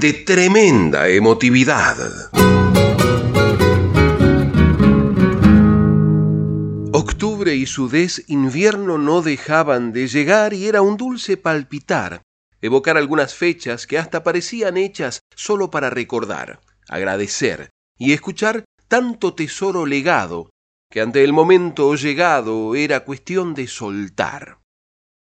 de tremenda emotividad. Octubre y su des invierno no dejaban de llegar y era un dulce palpitar, evocar algunas fechas que hasta parecían hechas solo para recordar, agradecer y escuchar tanto tesoro legado que ante el momento llegado era cuestión de soltar.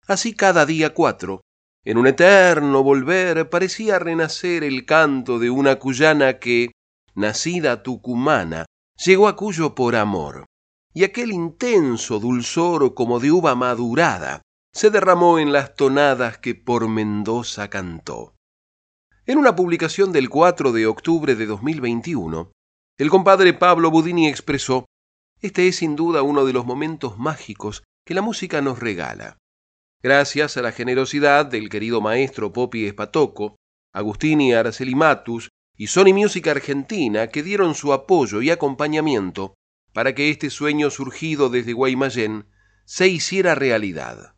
Así cada día cuatro, en un eterno volver, parecía renacer el canto de una cuyana que, nacida tucumana, llegó a Cuyo por amor, y aquel intenso dulzor como de uva madurada se derramó en las tonadas que por Mendoza cantó. En una publicación del 4 de octubre de 2021, el compadre Pablo Budini expresó, este es sin duda uno de los momentos mágicos que la música nos regala. Gracias a la generosidad del querido maestro Popi Espatoco, Agustini Araceli Matus y Sony Music Argentina que dieron su apoyo y acompañamiento para que este sueño surgido desde Guaymallén se hiciera realidad.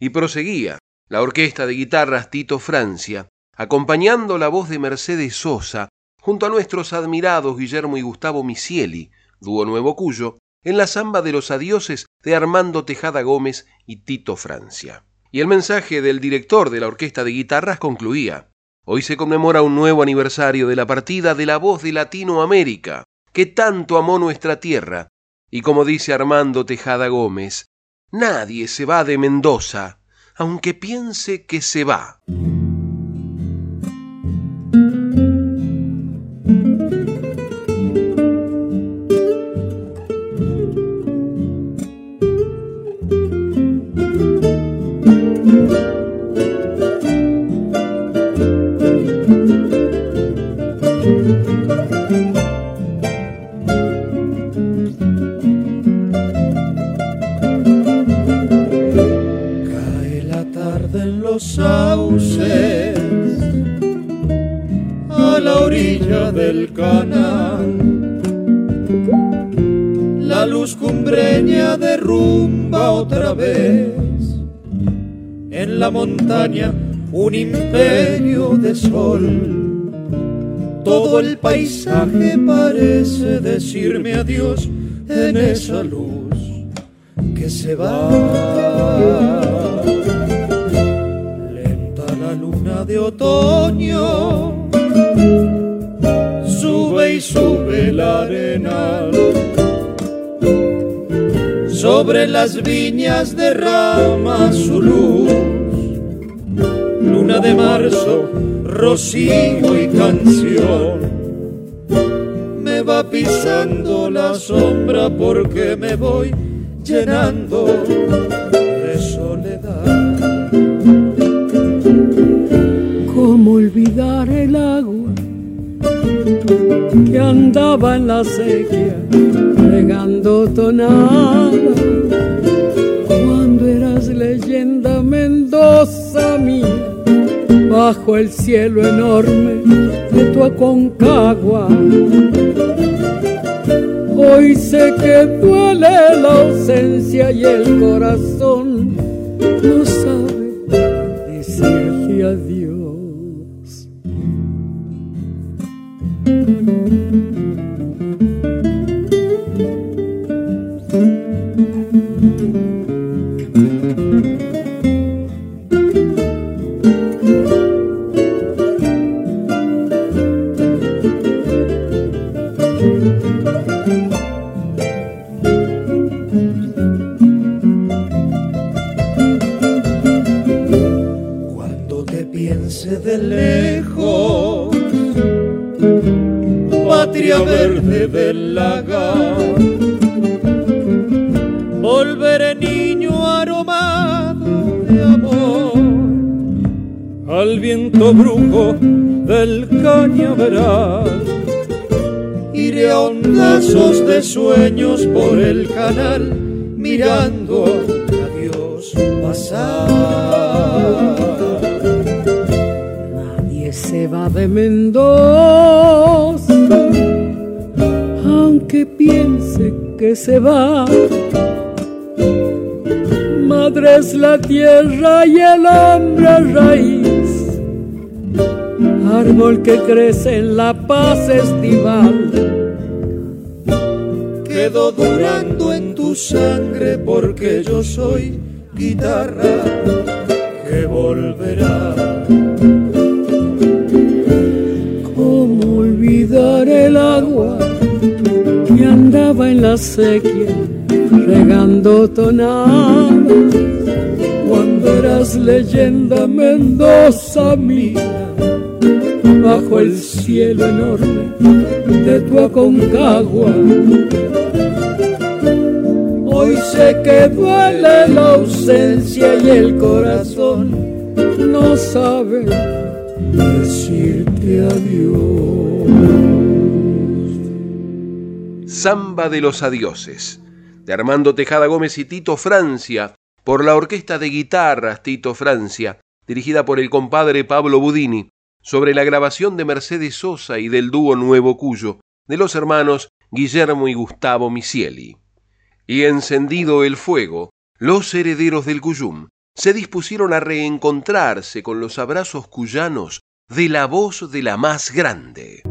Y proseguía la orquesta de guitarras Tito Francia, acompañando la voz de Mercedes Sosa junto a nuestros admirados Guillermo y Gustavo Misieli, dúo Nuevo Cuyo, en la samba de los adioses de Armando Tejada Gómez y Tito Francia. Y el mensaje del director de la orquesta de guitarras concluía, Hoy se conmemora un nuevo aniversario de la partida de la voz de Latinoamérica, que tanto amó nuestra tierra, y como dice Armando Tejada Gómez, nadie se va de Mendoza, aunque piense que se va. Montaña un imperio de sol. Todo el paisaje parece decirme adiós en esa luz que se va. Lenta la luna de otoño sube y sube la arena. Sobre las viñas derrama su luz. De marzo, rocío y canción. Me va pisando la sombra porque me voy llenando de soledad. ¿Cómo olvidar el agua? que andaba en la sequía regando tonada. Cuando eras leyenda Mendoza mía, bajo el cielo enorme de tu aconcagua. Hoy sé que duele la ausencia y el corazón no sabe decirte adiós. Se va madre es la tierra y el hombre raíz, árbol que crece en la paz estival. Quedo durando en tu sangre porque yo soy guitarra que volverá. ¿Cómo olvidar el agua andaba en la sequía? regando tonadas. Cuando eras leyenda Mendoza mía, bajo el cielo enorme de tu Aconcagua. Hoy sé que duele la ausencia y el corazón no sabe decirte adiós. Samba de los Adioses de Armando Tejada Gómez y Tito Francia, por la Orquesta de Guitarras Tito Francia, dirigida por el compadre Pablo Budini, sobre la grabación de Mercedes Sosa y del dúo Nuevo Cuyo, de los hermanos Guillermo y Gustavo Misieli. Y encendido el fuego, los herederos del Cuyum se dispusieron a reencontrarse con los abrazos cuyanos de la voz de la más grande.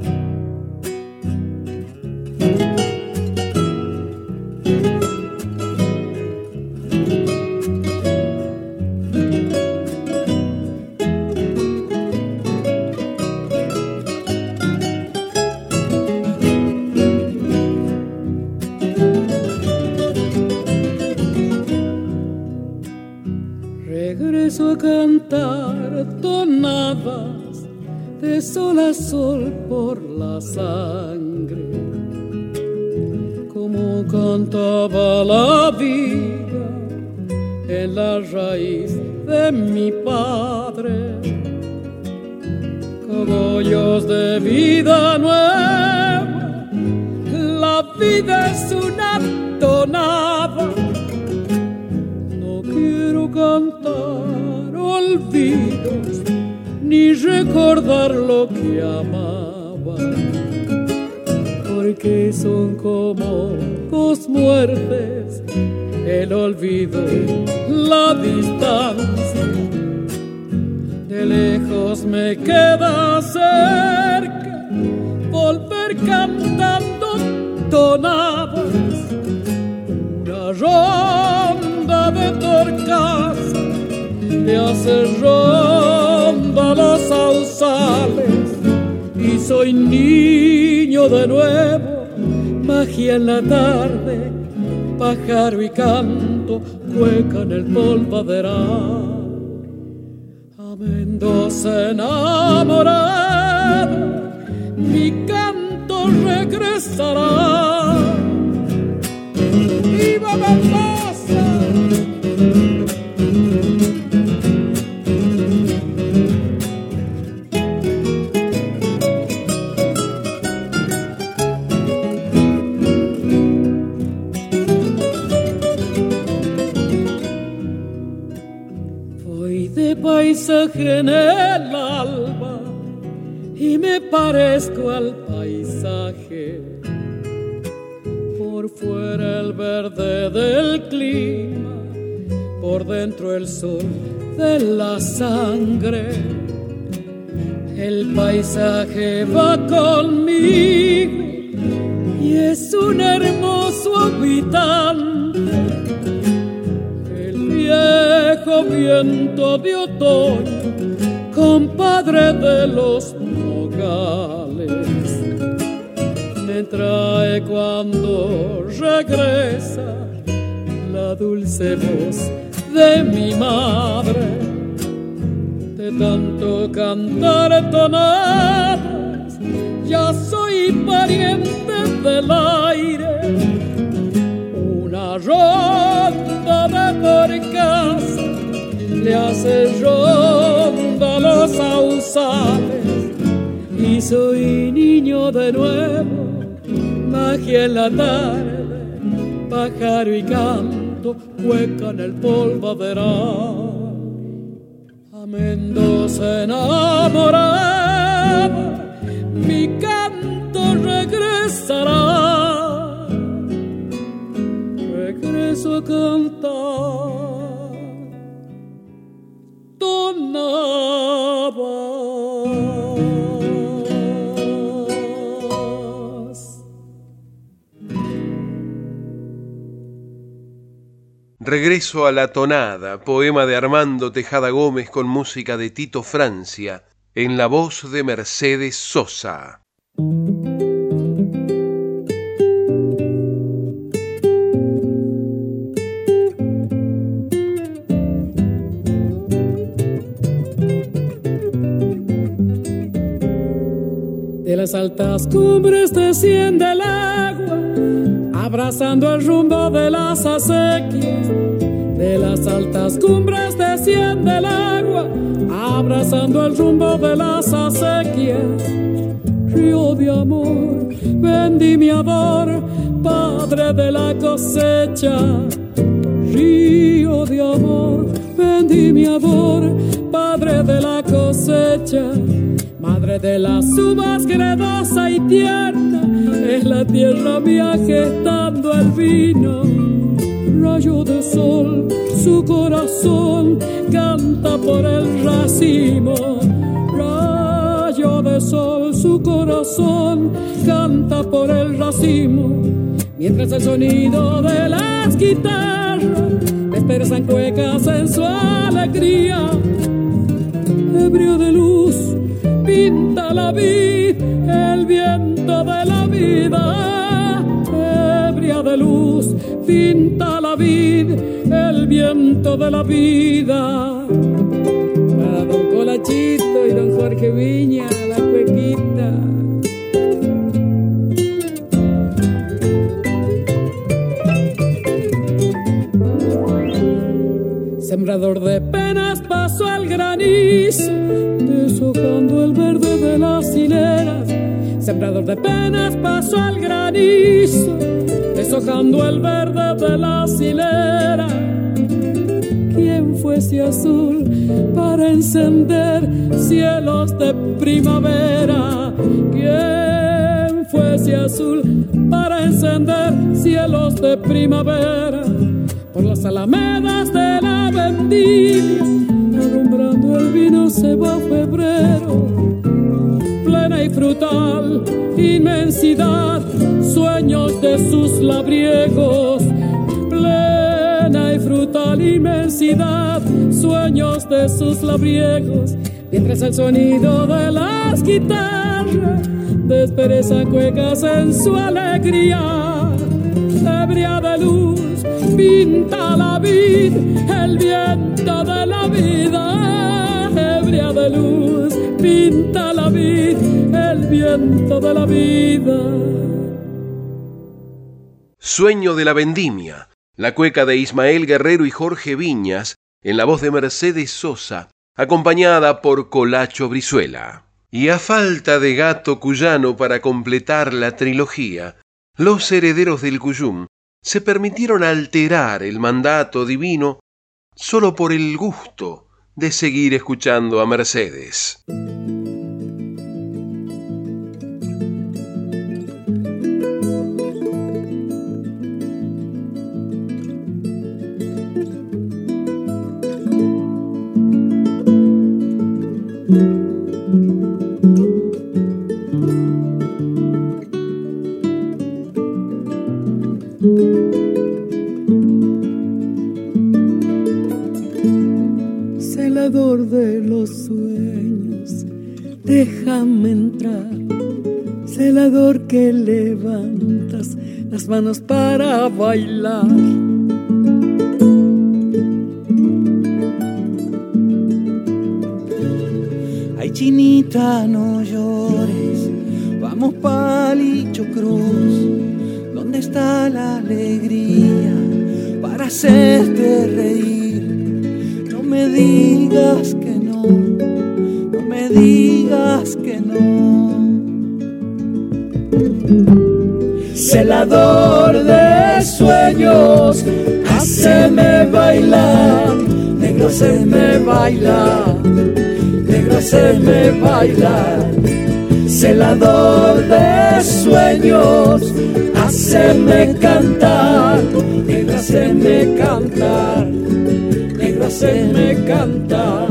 Cantar tonadas de sol a sol por la sangre, como cantaba la vida en la raíz de mi padre. Cogollos de vida nueva, la vida es una tonada. Ni recordar lo que amaba, porque son como dos muertes, el olvido, la distancia. De lejos me queda cerca volver cantando tonadas, una ronda de torcas me hace ronda los sausales y soy niño de nuevo, magia en la tarde, pájaro y canto, cueca en el polvaderal. A Mendoza enamorado, mi canto regresará. ¡Viva Mendoza! En el alba y me parezco al paisaje. Por fuera el verde del clima, por dentro el sol de la sangre. El paisaje va conmigo viento de otoño, compadre de los nogales, me trae cuando regresa la dulce voz de mi madre, de tanto cantar tonadas, ya soy pariente del aire, una ronda de casa le hace ronda los sausales y soy niño de nuevo, magia en la tarde, pájaro y canto, hueca en el polvaderal. A Mendoza enamorada, mi canto regresará, regreso a cantar. Regreso a la tonada, poema de Armando Tejada Gómez con música de Tito Francia, en la voz de Mercedes Sosa. De las altas cumbres desciende el agua, abrazando el rumbo de las acequias. De las altas cumbres desciende el agua, abrazando el rumbo de las acequias. Río de amor, vendimiador, padre de la cosecha. Río de amor, vendimiador, padre de la cosecha De las uvas gredosa y tierna, es la tierra mía gestando el vino. Rayo de sol, su corazón canta por el racimo. Rayo de sol, su corazón canta por el racimo. Mientras el sonido de las guitarras desperezan cuecas en su alegría. Ebrio de luz pinta la vid, el viento de la vida, ebria de luz, pinta la vid, el viento de la vida. Para don Colachito y don Jorge Viña, la cuequita. Sembrador de al granizo deshojando el verde de las hileras. Sembrador de penas pasó al granizo, deshojando el verde de las hileras. ¿Quién fuese azul para encender cielos de primavera? ¿Quién fuese azul para encender cielos de primavera? Por las alamedas de la vendimia se va febrero, plena y frutal inmensidad, sueños de sus labriegos, plena y frutal inmensidad, sueños de sus labriegos, mientras el sonido de las guitarras despereza cuecas en su alegría, ebria de luz pinta la vida, el viento de la vida, de luz, pinta la vida, el viento de la vida. Sueño de la vendimia, la cueca de Ismael Guerrero y Jorge Viñas, en la voz de Mercedes Sosa, acompañada por Colacho Brizuela. Y a falta de gato cuyano para completar la trilogía, los herederos del Cuyum se permitieron alterar el mandato divino solo por el gusto de seguir escuchando a Mercedes. De los sueños, déjame entrar, celador que levantas las manos para bailar. Ay, chinita, no llores, vamos palicho cruz, ¿dónde está la alegría para hacerte reír? Me digas que no digas que no. Celador de sueños, haceme bailar, negro, haceme bailar, negro, haceme bailar. Celador de sueños, haceme cantar, negro, haceme cantar, negro, haceme cantar.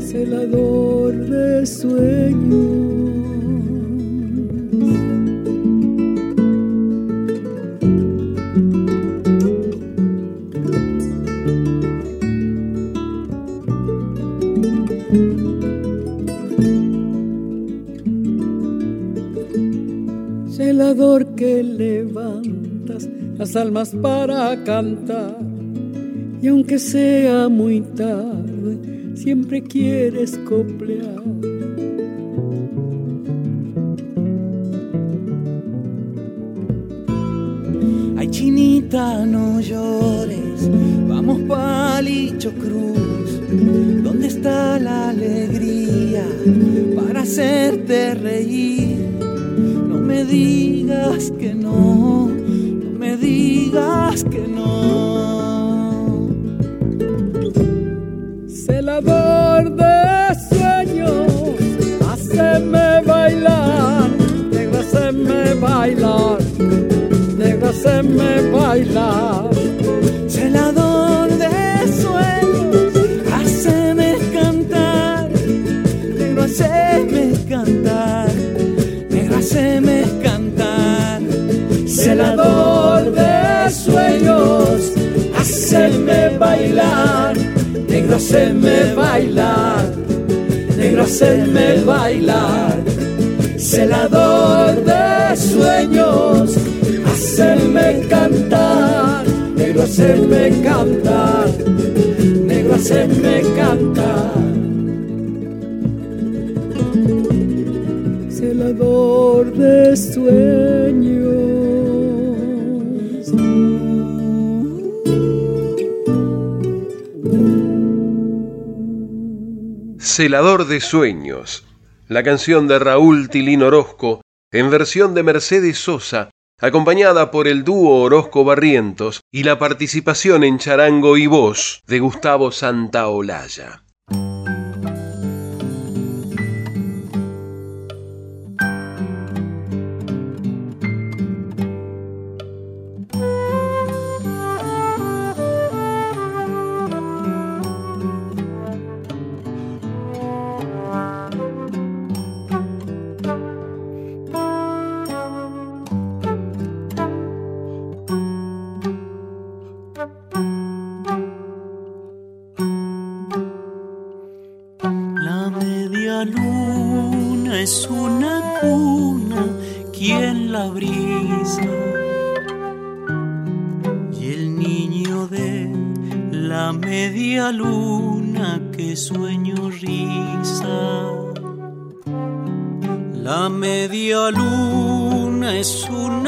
Celador de sueños. que levantas las almas para cantar. Y aunque sea muy tarde, siempre quieres coplear. Ay, chinita, no llores, vamos palicho cruz. ¿Dónde está la alegría para hacerte reír? me digas que no, no digas que no. Celador de sueños, haceme bailar, negro, haceme bailar, negro, haceme bailar. Celador negro, haceme bailar, negro, haceme bailar, celador de sueños, haceme cantar, negro, haceme cantar, negro, haceme cantar. de sueños. Celador de Sueños, la canción de Raúl Tilín Orozco en versión de Mercedes Sosa, acompañada por el dúo Orozco Barrientos y la participación en charango y voz de Gustavo Santaolalla.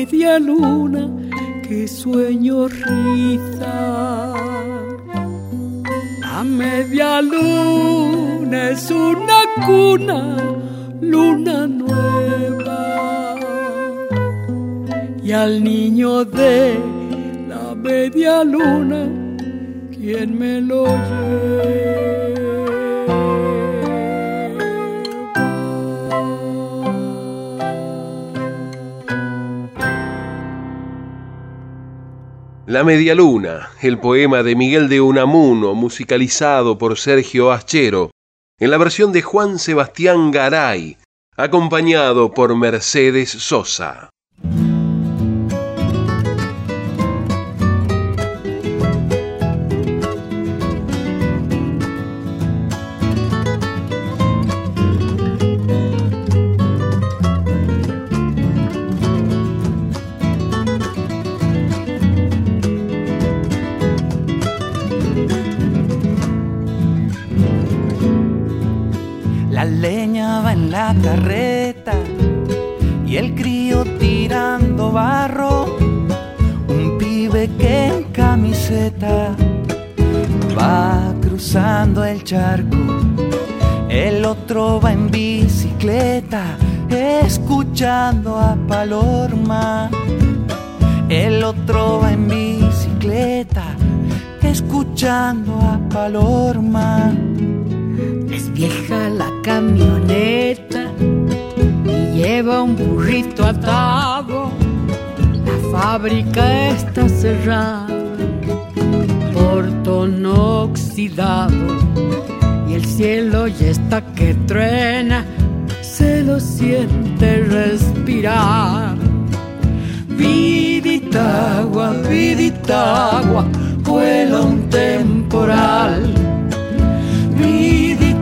media luna que sueño riza. La media luna es una cuna, luna nueva. Y al niño de la media luna, ¿quién me lo lleva? La Media Luna, el poema de Miguel de Unamuno, musicalizado por Sergio Aschero, en la versión de Juan Sebastián Garay, acompañado por Mercedes Sosa. El otro va en bicicleta escuchando a Palorma. Es vieja la camioneta y lleva un burrito atado. La fábrica está cerrada, portón oxidado y el cielo ya está que truena, se lo siente respirar. Vidita agua, vidita agua, vuela un temporal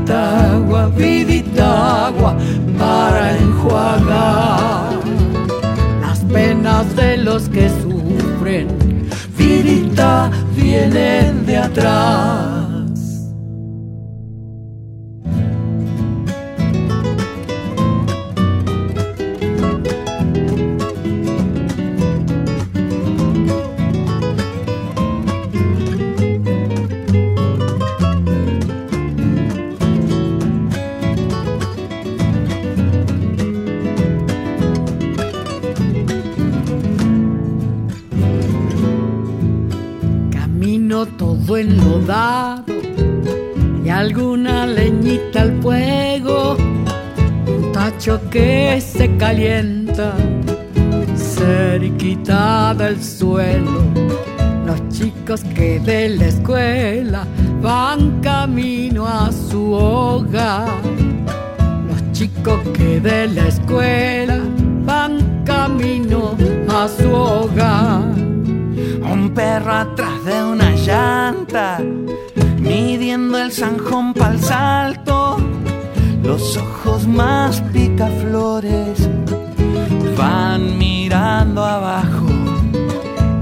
vidita agua, vidita agua para enjuagar las penas de los que sufren. Vidita vienen de atrás. Y alguna leñita al fuego, un tacho que se calienta cerquita del suelo. Los chicos que de la escuela van camino a su hogar. Los chicos que de la escuela van camino a su hogar un perro atrás midiendo el zanjón pa'l salto, los ojos más picaflores van mirando abajo.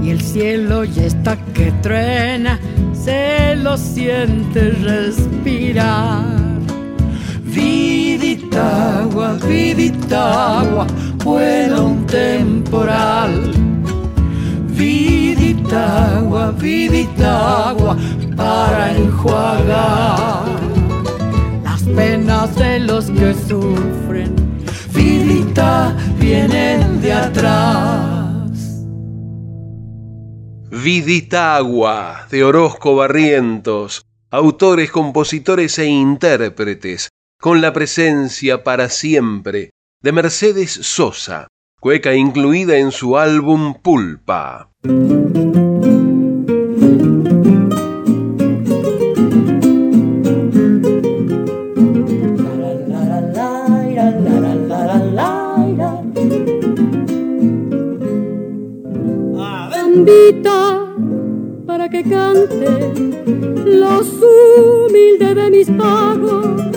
Y el cielo ya está que truena, se lo siente respirar. Vidita agua, vidita agua, vuela un temporal vidita agua, vidita agua para enjuagar las penas de los que sufren. Vidita vienen de atrás. Vidita agua de Orozco Barrientos, autores, compositores e intérpretes, con la presencia para siempre de Mercedes Sosa cueca incluida en su álbum Pulpa. Invita para que cante los humildes de mis pagos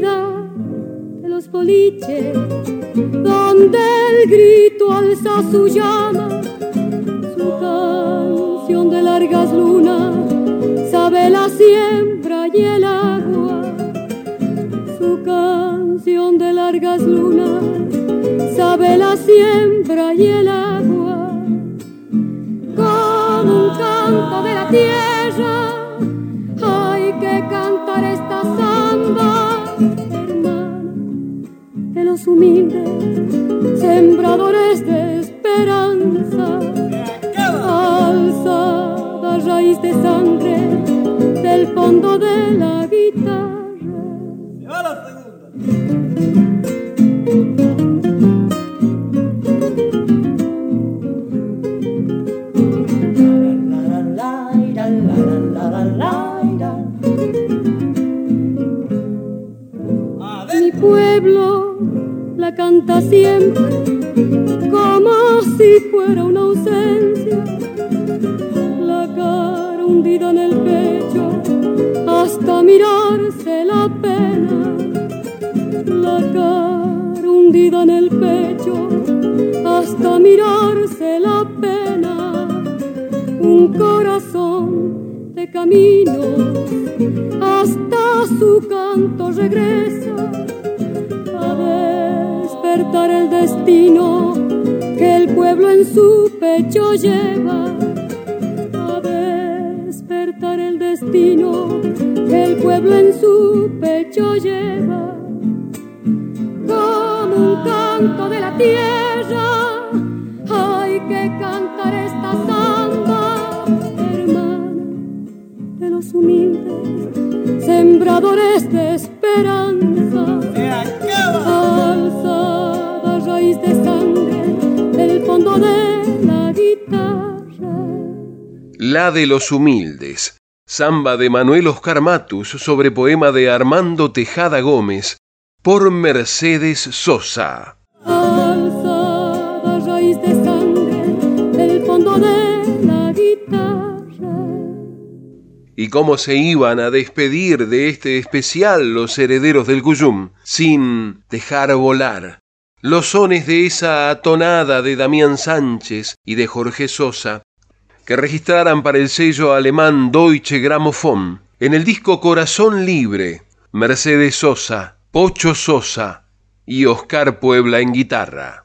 De los boliches, donde el grito alza su llama, canción de largas lunas sabe la siembra y el agua. Su canción de largas lunas sabe la siembra y el agua. De la pena. La cara hundida en el pecho hasta mirarse la pena. Un corazón de camino hasta su canto regresa a despertar el destino que el pueblo en su pecho lleva. Destino que el pueblo en su pecho lleva. Como un canto de la tierra, hay que cantar esta samba, hermana de los humildes, sembradores de esperanza. Alzada raíz de sangre del fondo de la guitarra. La de los humildes. Samba de Manuel Oscar Matus sobre poema de Armando Tejada Gómez por Mercedes Sosa. Alzada raíz de sangre del fondo de la guitarra. y cómo se iban a despedir de este especial los herederos del Cuyum, sin dejar volar los sones de esa tonada de Damián Sánchez y de Jorge Sosa, que registraran para el sello alemán Deutsche Grammophon en el disco Corazón Libre, Mercedes Sosa, Pocho Sosa y Oscar Puebla en guitarra.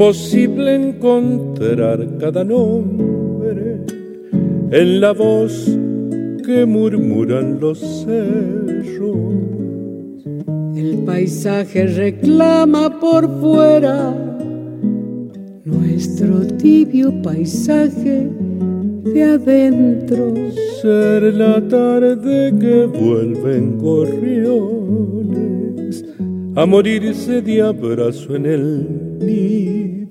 Es posible encontrar cada nombre en la voz que murmuran los cerros. El paisaje reclama por fuera nuestro tibio paisaje de adentro. Ser la tarde que vuelven gorriones a morirse de abrazo en el nido.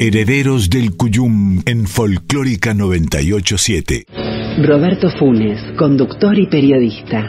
Herederos del Cuyum en Folclórica 987. Roberto Funes, conductor y periodista.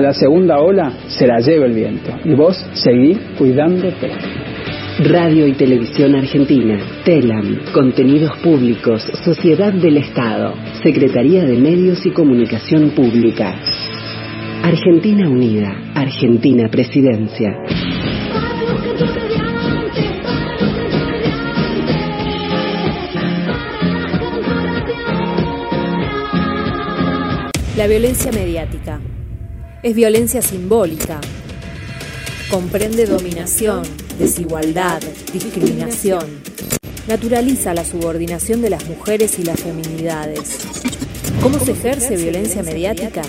la segunda ola se la lleve el viento. Y vos seguí cuidándote. Radio y Televisión Argentina, TELAM, Contenidos Públicos, Sociedad del Estado, Secretaría de Medios y Comunicación Pública. Argentina Unida, Argentina Presidencia. La violencia mediática es violencia simbólica. Comprende dominación, desigualdad, discriminación. Naturaliza la subordinación de las mujeres y las feminidades. ¿Cómo se ejerce violencia mediática?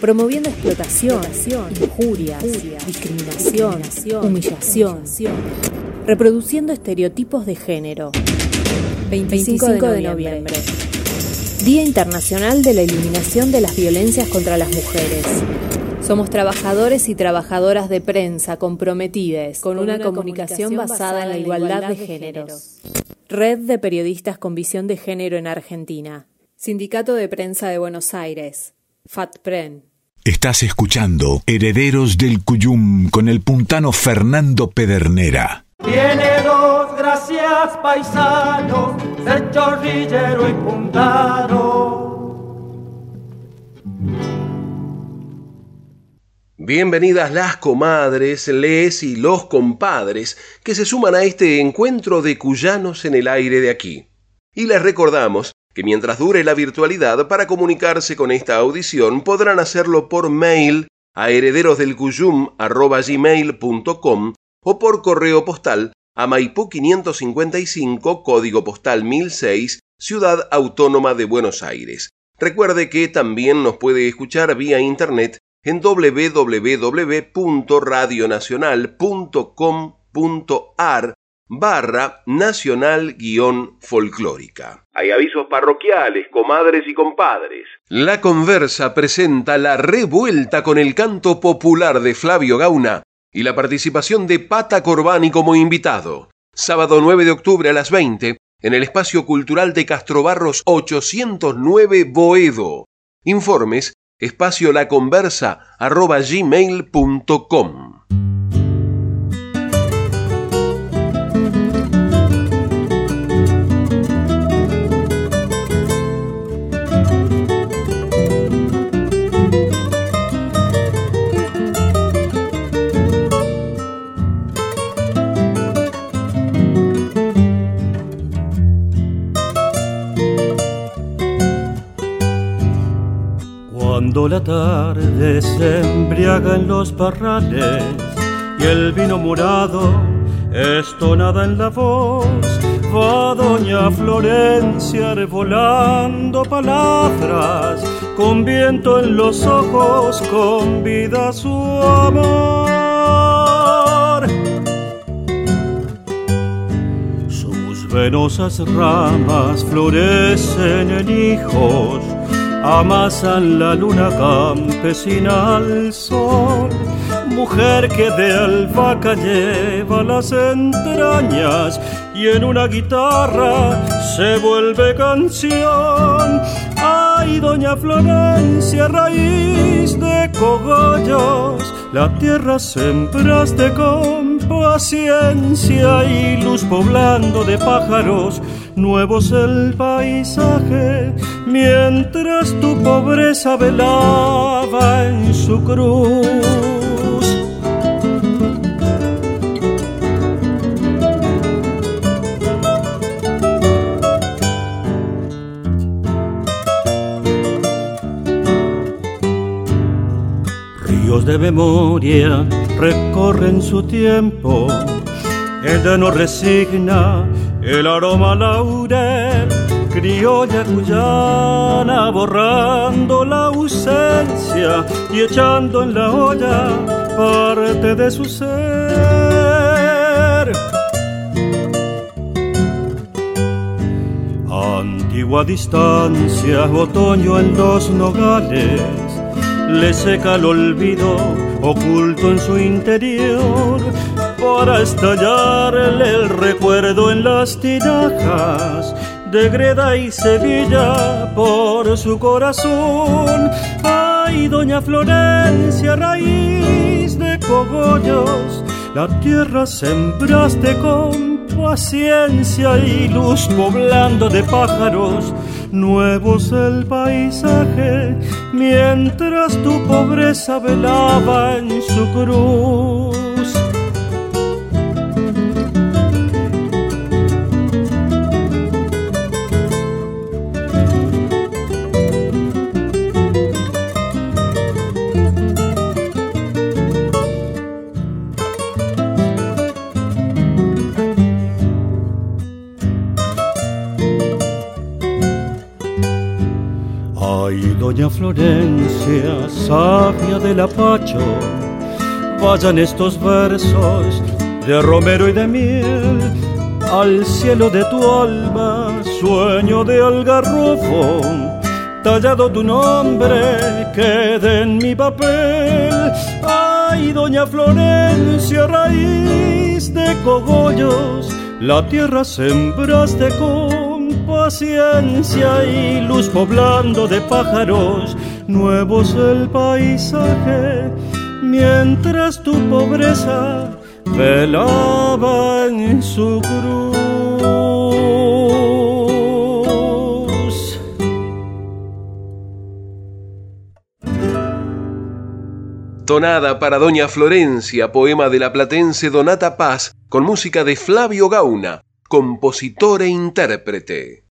Promoviendo explotación, injurias, discriminación, humillación, reproduciendo estereotipos de género. 25 de noviembre. Día Internacional de la Eliminación de las Violencias contra las Mujeres. Somos trabajadores y trabajadoras de prensa comprometidas con, una, comunicación, basada en la igualdad de géneros. Red de Periodistas con Visión de Género en Argentina. Sindicato de Prensa de Buenos Aires. FATPREN. Estás escuchando Herederos del Cuyum con el puntano Fernando Pedernera. Tiene dos gracias paisanos, y puntano. Bienvenidas las comadres, les y los compadres que se suman a este encuentro de cuyanos en el aire de aquí. Y les recordamos que mientras dure la virtualidad para comunicarse con esta audición podrán hacerlo por mail a herederosdelcuyum.com o por correo postal a Maipú 555, código postal 1006, Ciudad Autónoma de Buenos Aires. Recuerde que también nos puede escuchar vía internet en www.radionacional.com.ar barra nacional guion folclórica. Hay avisos parroquiales, comadres y compadres. La conversa presenta la revuelta con el canto popular de Flavio Gauna y la participación de Pata Corbani como invitado. Sábado 9 de octubre a las 20 en el Espacio Cultural de Castrobarros 809 Boedo. Informes espacio Cuando la tarde se embriaga en los parrales y el vino morado es tonada en la voz, Va doña Florencia revolando palabras, con viento en los ojos, con vida su amor. Sus venosas ramas florecen en hijos, amasan la luna campesina al sol mujer que de albahaca lleva las entrañas y en una guitarra se vuelve canción. Ay, doña Florencia, raíz de cogollos, la tierra sembraste con paciencia y luz poblando de pájaros nuevos el paisaje, mientras tu pobreza velaba en su cruz. de memoria recorren su tiempo. Ella no resigna el aroma laurel, criolla cuyana, borrando la ausencia y echando en la olla parte de su ser. Antigua distancia, otoño en los nogales le seca el olvido oculto en su interior para estallarle el recuerdo en las tinajas de Greda y Sevilla por su corazón. Ay, doña Florencia, raíz de cogollos, la tierra sembraste con paciencia y luz poblando de pájaros nuevos el paisaje, mientras tu pobreza velaba en su cruz. Florencia, sabia del Apacho, vayan estos versos de Romero y de miel. Al cielo de tu alma, sueño de algarrobo, tallado tu nombre quede en mi papel. Ay, doña Florencia, raíz de cogollos, la tierra sembraste con paciencia y luz poblando de pájaros nuevos el paisaje, mientras tu pobreza velaba en su cruz. Tonada para Doña Florencia, poema de la platense Donata Paz, con música de Flavio Gauna, compositor e intérprete.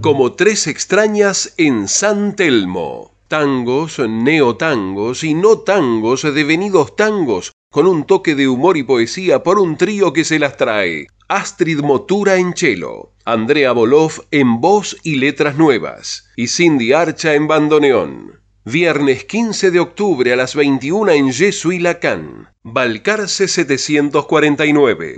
Como tres extrañas en San Telmo. Tangos, neotangos y no tangos devenidos tangos, con un toque de humor y poesía por un trío que se las trae. Astrid Motura en cello, Andrea Bolov en voz y letras nuevas, y Cindy Archa en bandoneón. Viernes 15 de octubre a las 21 en y Lacan, Balcarce 749.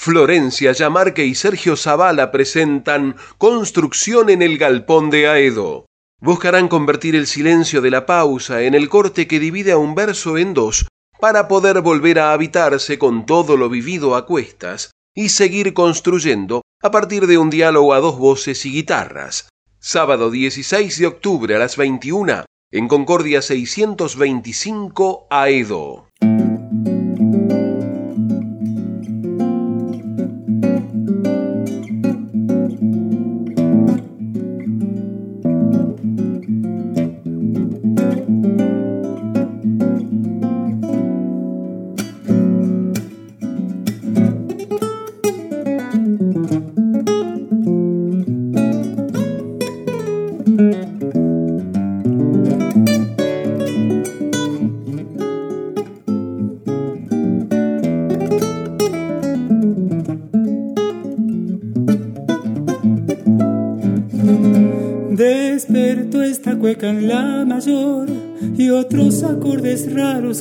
Florencia Yamarque y Sergio Zavala presentan Construcción en el Galpón de Aedo. Buscarán convertir el silencio de la pausa en el corte que divide a un verso en dos para poder volver a habitarse con todo lo vivido a cuestas y seguir construyendo a partir de un diálogo a dos voces y guitarras. Sábado 16 de octubre a las 21 en Concordia 625 Aedo.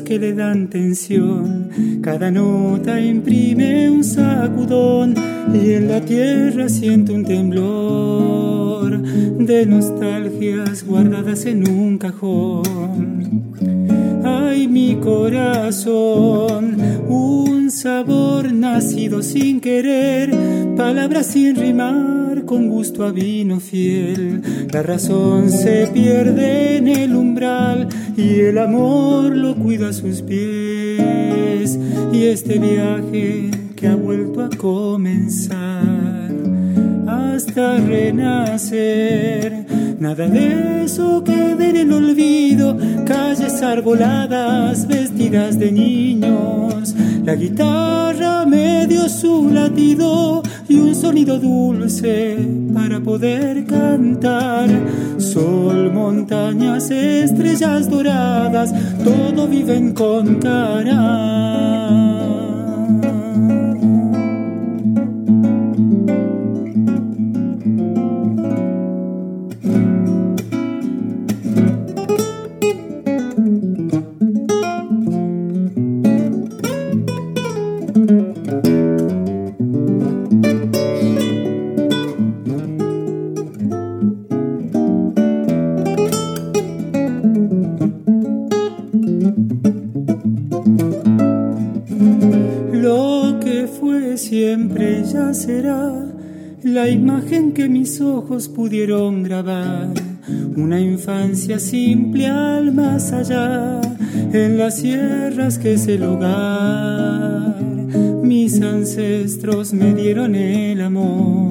Que le dan tensión. Cada nota imprime un sacudón y en la tierra siento un temblor de nostalgias guardadas en un cajón. Ay, mi corazón, un sabor nacido sin querer, palabras sin rimar, con gusto a vino fiel. La razón se pierde en el umbral y el amor lo cuida a sus pies. Y este viaje que ha vuelto a comenzar hasta renacer. Nada de eso quede en el olvido, calles arboladas vestidas de niños. La guitarra me dio su latido y un sonido dulce para poder cantar. Sol, montañas, estrellas doradas, todo viven con cara. Ojos pudieron grabar. Una infancia simple al más allá, en las sierras que es el hogar. Mis ancestros me dieron el amor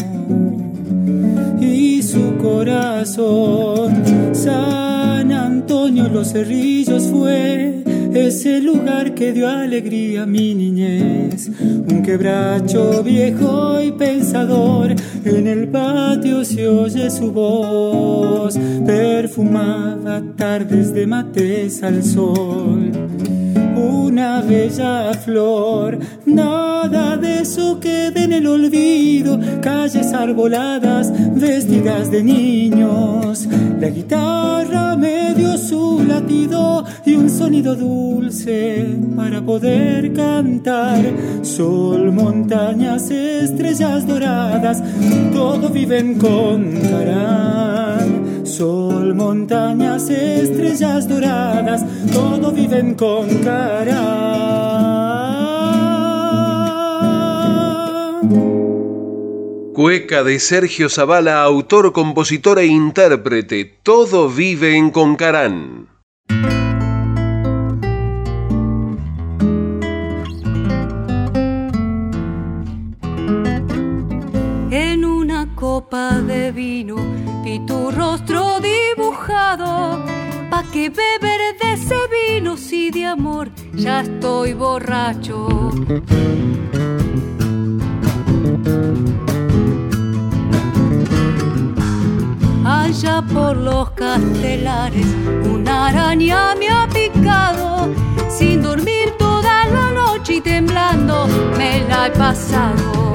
y su corazón. San Antonio los cerrillos fue ese lugar que dio alegría a mi niñez. Un quebracho viejo y pensador, en el patio se oye su voz, perfumada tardes de mates al sol una bella flor. Nada de eso quede en el olvido. Calles arboladas, vestidas de niños. La guitarra me dio su latido y un sonido dulce para poder cantar. Sol, montañas, estrellas doradas, todo viven con Carán. Sol, montañas, estrellas doradas, todo viven con cara. Cueca de Sergio Zavala, autor, compositor e intérprete. Todo vive en Concarán. Que beber de ese vino si de amor ya estoy borracho. Allá por los castelares una araña me ha picado. Sin dormir toda la noche y temblando me la he pasado.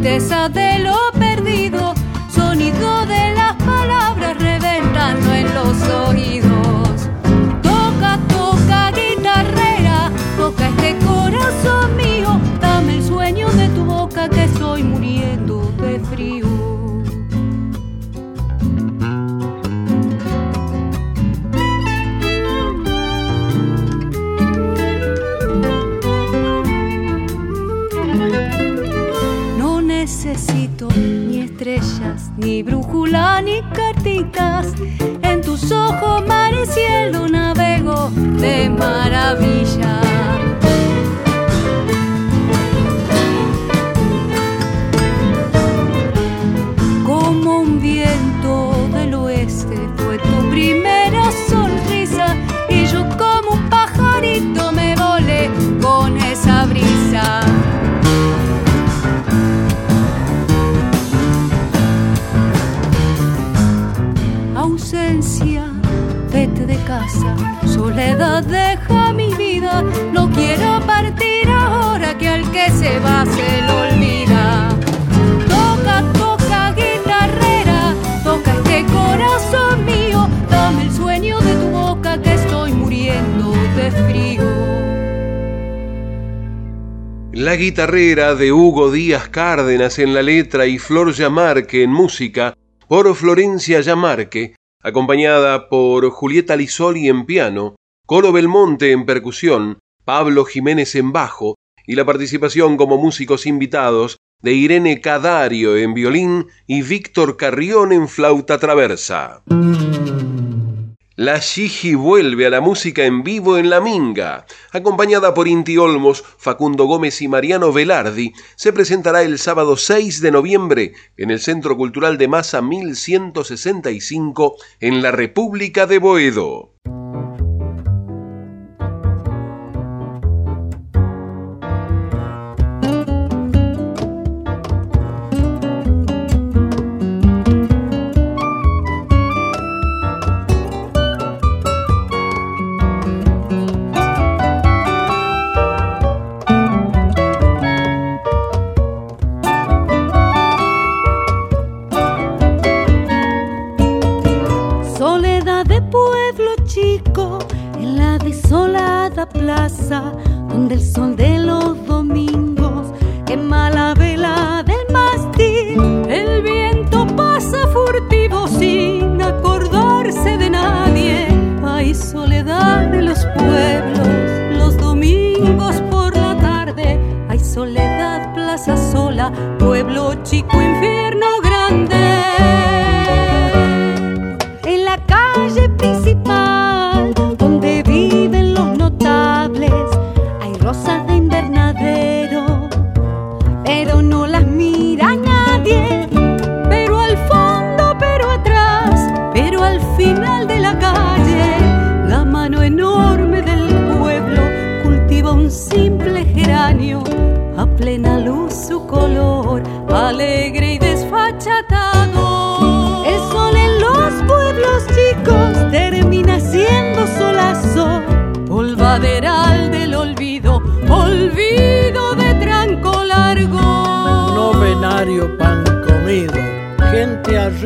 Tristeza de lo ni brújula ni cartitas. En tus ojos, mar y cielo navego de maravilla. La guitarrera de Hugo Díaz Cárdenas en la letra y Flor Yamarque en música por Florencia Yamarque, acompañada por Julieta Lisoli en piano, Coro Belmonte en percusión, Pablo Jiménez en bajo y la participación como músicos invitados de Irene Cadario en violín y Víctor Carrión en flauta traversa. La Shiji vuelve a la música en vivo en La Minga. Acompañada por Inti Olmos, Facundo Gómez y Mariano Velardi, se presentará el sábado 6 de noviembre en el Centro Cultural de Masa 1165 en la República de Boedo. Pueblo chico, infierno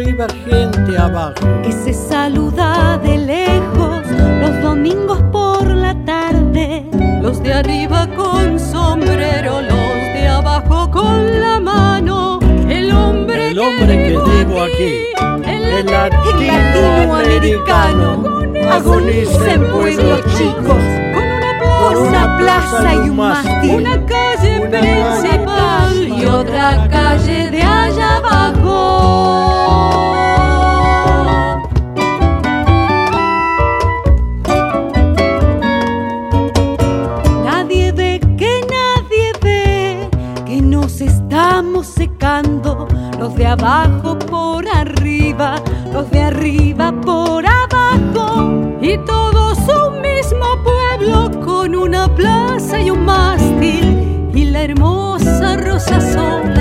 arriba, gente abajo. Que se saluda de lejos los domingos por la tarde, los de arriba con sombrero, los de abajo con la mano el hombre que vivo aquí, el latinoamericano, agoniza en pueblos chicos, con una plaza y un mástil, una calle principal y otra calle de allá abajo. Abajo por arriba, los de arriba por abajo, y todos un mismo pueblo con una plaza y un mástil, y la hermosa rosa sola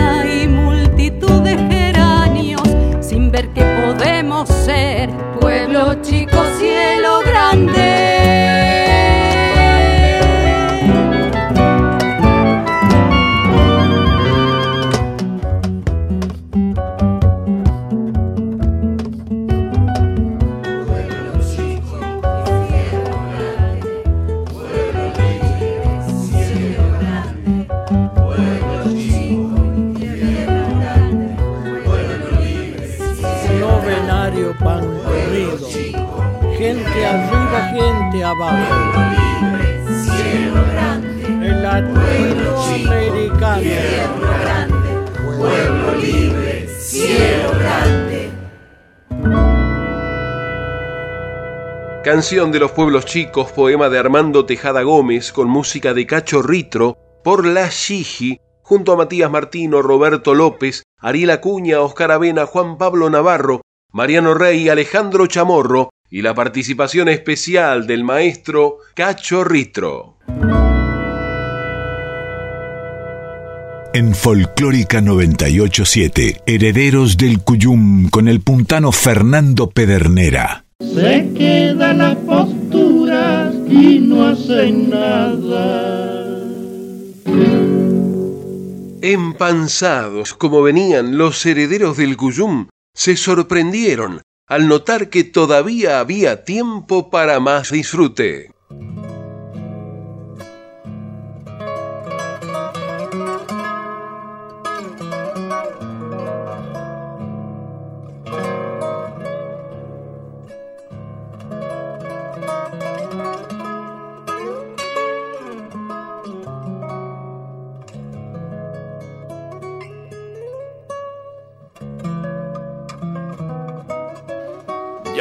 Canción de los pueblos chicos, poema de Armando Tejada Gómez con música de Cacho Ritro por La Shiji, junto a Matías Martino, Roberto López, Ariel Acuña, Oscar Avena, Juan Pablo Navarro, Mariano Rey, Alejandro Chamorro y la participación especial del maestro Cacho Ritro. En Folclórica 987, Herederos del Cuyum con el puntano Fernando Pedernera. Se quedan las posturas y no hacen nada. Empanzados como venían los herederos del Cuyum, se sorprendieron al notar que todavía había tiempo para más disfrute.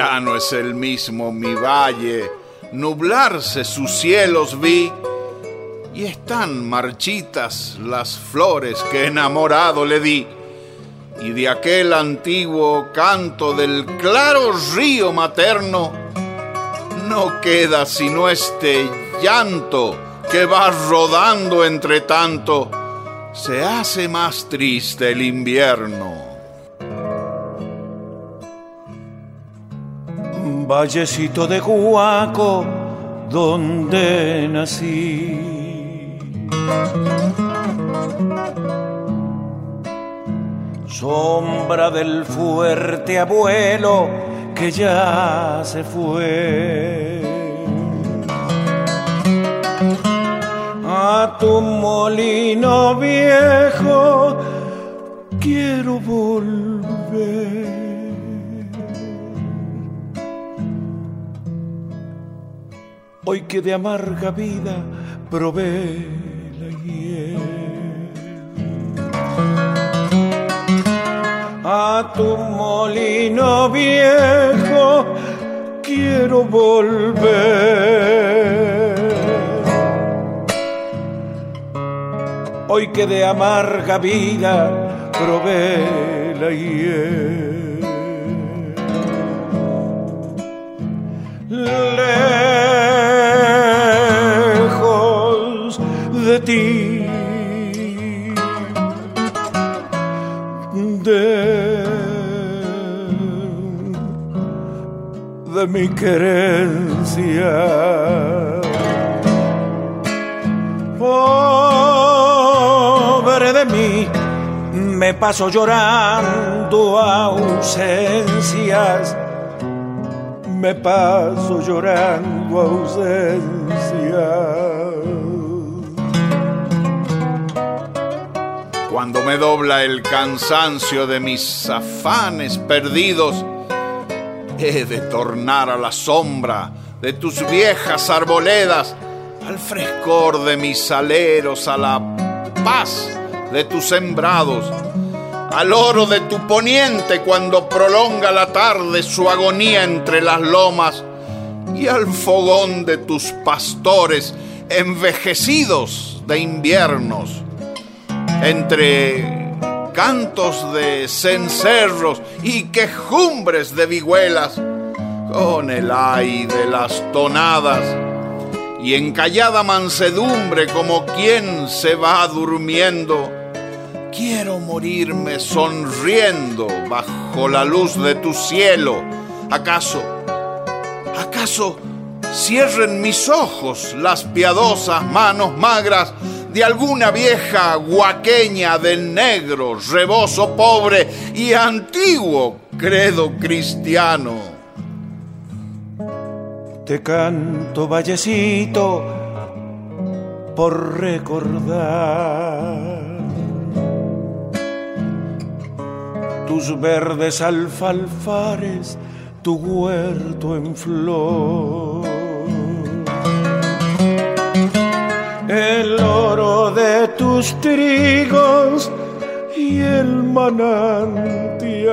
Ya no es el mismo mi valle, nublarse sus cielos vi, y están marchitas las flores que enamorado le di, y de aquel antiguo canto del claro río materno, no queda sino este llanto que va rodando entre tanto, se hace más triste el invierno. Vallecito de Guaco, donde nací. Sombra del fuerte abuelo que ya se fue. A tu molino viejo quiero volver. Hoy que de amarga vida probé la hiel. A tu molino viejo quiero volver. Hoy que de amarga vida probé la hiel. De ti, de, de mi querencia. Pobre de mí, me paso llorando ausencias me paso llorando ausencias. Cuando me dobla el cansancio de mis afanes perdidos, he de tornar a la sombra de tus viejas arboledas, al frescor de mis aleros, a la paz de tus sembrados, al oro de tu poniente cuando prolonga la tarde su agonía entre las lomas, y al fogón de tus pastores envejecidos de inviernos entre cantos de cencerros y quejumbres de vihuelas, con el ay de las tonadas y en callada mansedumbre como quien se va durmiendo, quiero morirme sonriendo bajo la luz de tu cielo. ¿Acaso, acaso cierren mis ojos las piadosas manos magras de alguna vieja guaqueña del negro, rebozo pobre y antiguo credo cristiano. Te canto, vallecito, por recordar tus verdes alfalfares, tu huerto en flor el oro de tus trigos y el manantial.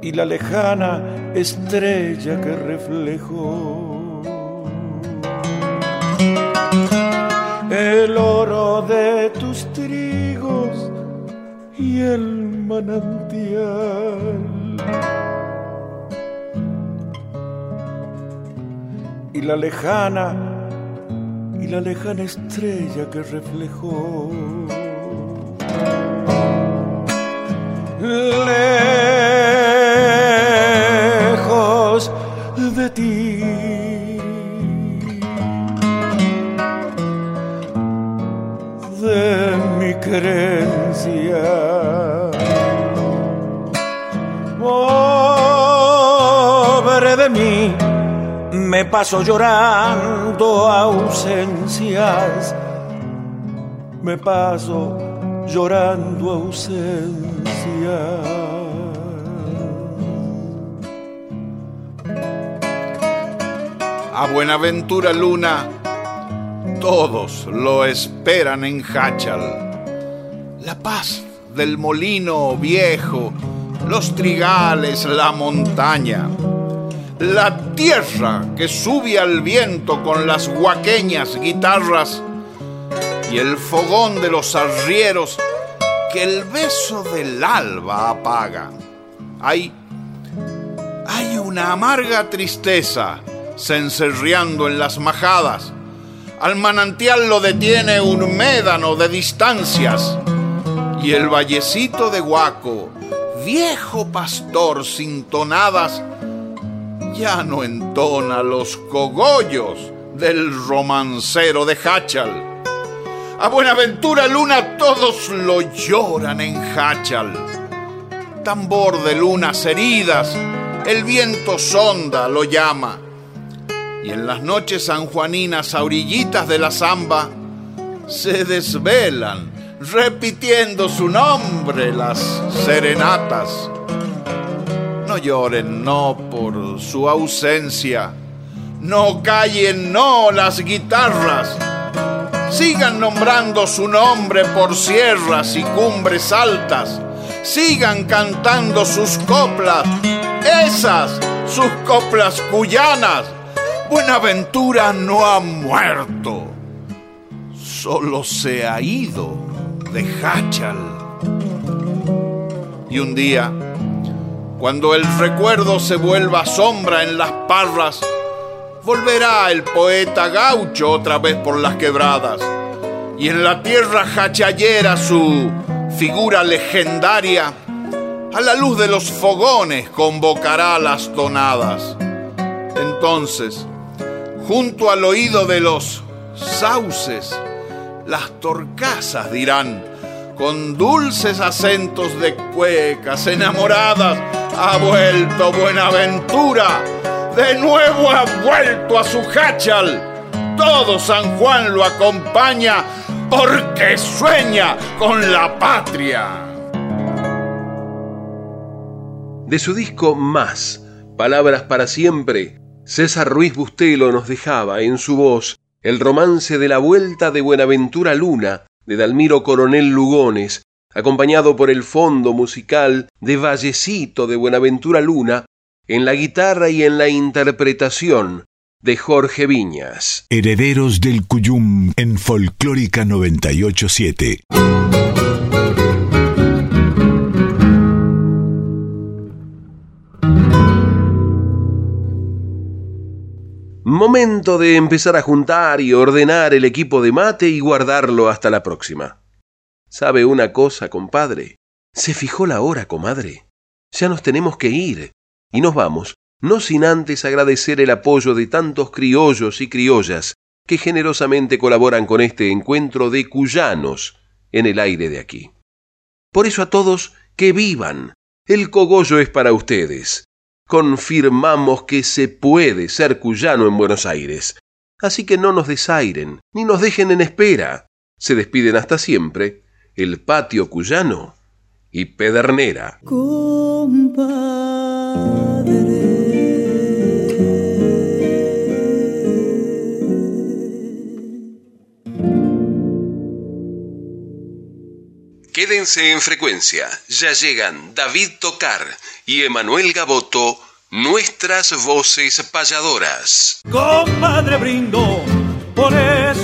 Y la lejana estrella que reflejó. El oro de tus trigos y el manantial. Y la lejana y la lejana estrella que reflejó. Lejos de ti. de mi creencia. De mí, me paso llorando ausencias. Me paso llorando ausencias. A Buenaventura Luna todos lo esperan en Hachal. La paz del molino viejo, los trigales, la montaña, la tierra que sube al viento con las guaqueñas guitarras y el fogón de los arrieros que el beso del alba apaga. Hay, hay una amarga tristeza cencerreando en las majadas. Al manantial lo detiene un médano de distancias. Y el vallecito de Guaco, viejo pastor sin tonadas, ya no entona los cogollos del romancero de Hachal. A Buenaventura Luna todos lo lloran en Hachal. Tambor de lunas heridas, el viento sonda lo llama y en las noches sanjuaninas a orillitas de la zamba se desvelan repitiendo su nombre las serenatas. No lloren, no, por su ausencia. No callen, no, las guitarras. Sigan nombrando su nombre por sierras y cumbres altas. Sigan cantando sus coplas, esas, sus coplas cuyanas Buenaventura no ha muerto, solo se ha ido de Hachal. Y un día, cuando el recuerdo se vuelva sombra en las parras, volverá el poeta gaucho otra vez por las quebradas, y en la tierra hachallera su figura legendaria, a la luz de los fogones convocará las tonadas. Entonces, junto al oído de los sauces, las torcasas dirán, con dulces acentos de cuecas enamoradas, ha vuelto Buenaventura, de nuevo ha vuelto a su hachal. Todo San Juan lo acompaña porque sueña con la patria. De su disco Más, Palabras para siempre, César Ruiz Bustelo nos dejaba en su voz el romance de la Vuelta de Buenaventura Luna de Dalmiro Coronel Lugones, acompañado por el fondo musical de Vallecito de Buenaventura Luna en la guitarra y en la interpretación de Jorge Viñas. Herederos del Cuyum en Folclórica 987. Momento de empezar a juntar y ordenar el equipo de mate y guardarlo hasta la próxima. ¿Sabe una cosa, compadre? Se fijó la hora, comadre. Ya nos tenemos que ir. Y nos vamos, no sin antes agradecer el apoyo de tantos criollos y criollas que generosamente colaboran con este encuentro de cuyanos en el aire de aquí. Por eso a todos, que vivan. El cogollo es para ustedes confirmamos que se puede ser cuyano en Buenos Aires. Así que no nos desairen, ni nos dejen en espera. Se despiden hasta siempre el patio cuyano y Pedernera. Quédense en frecuencia, ya llegan David Tocar y Emanuel Gaboto, nuestras voces payadoras. Compadre brindo por él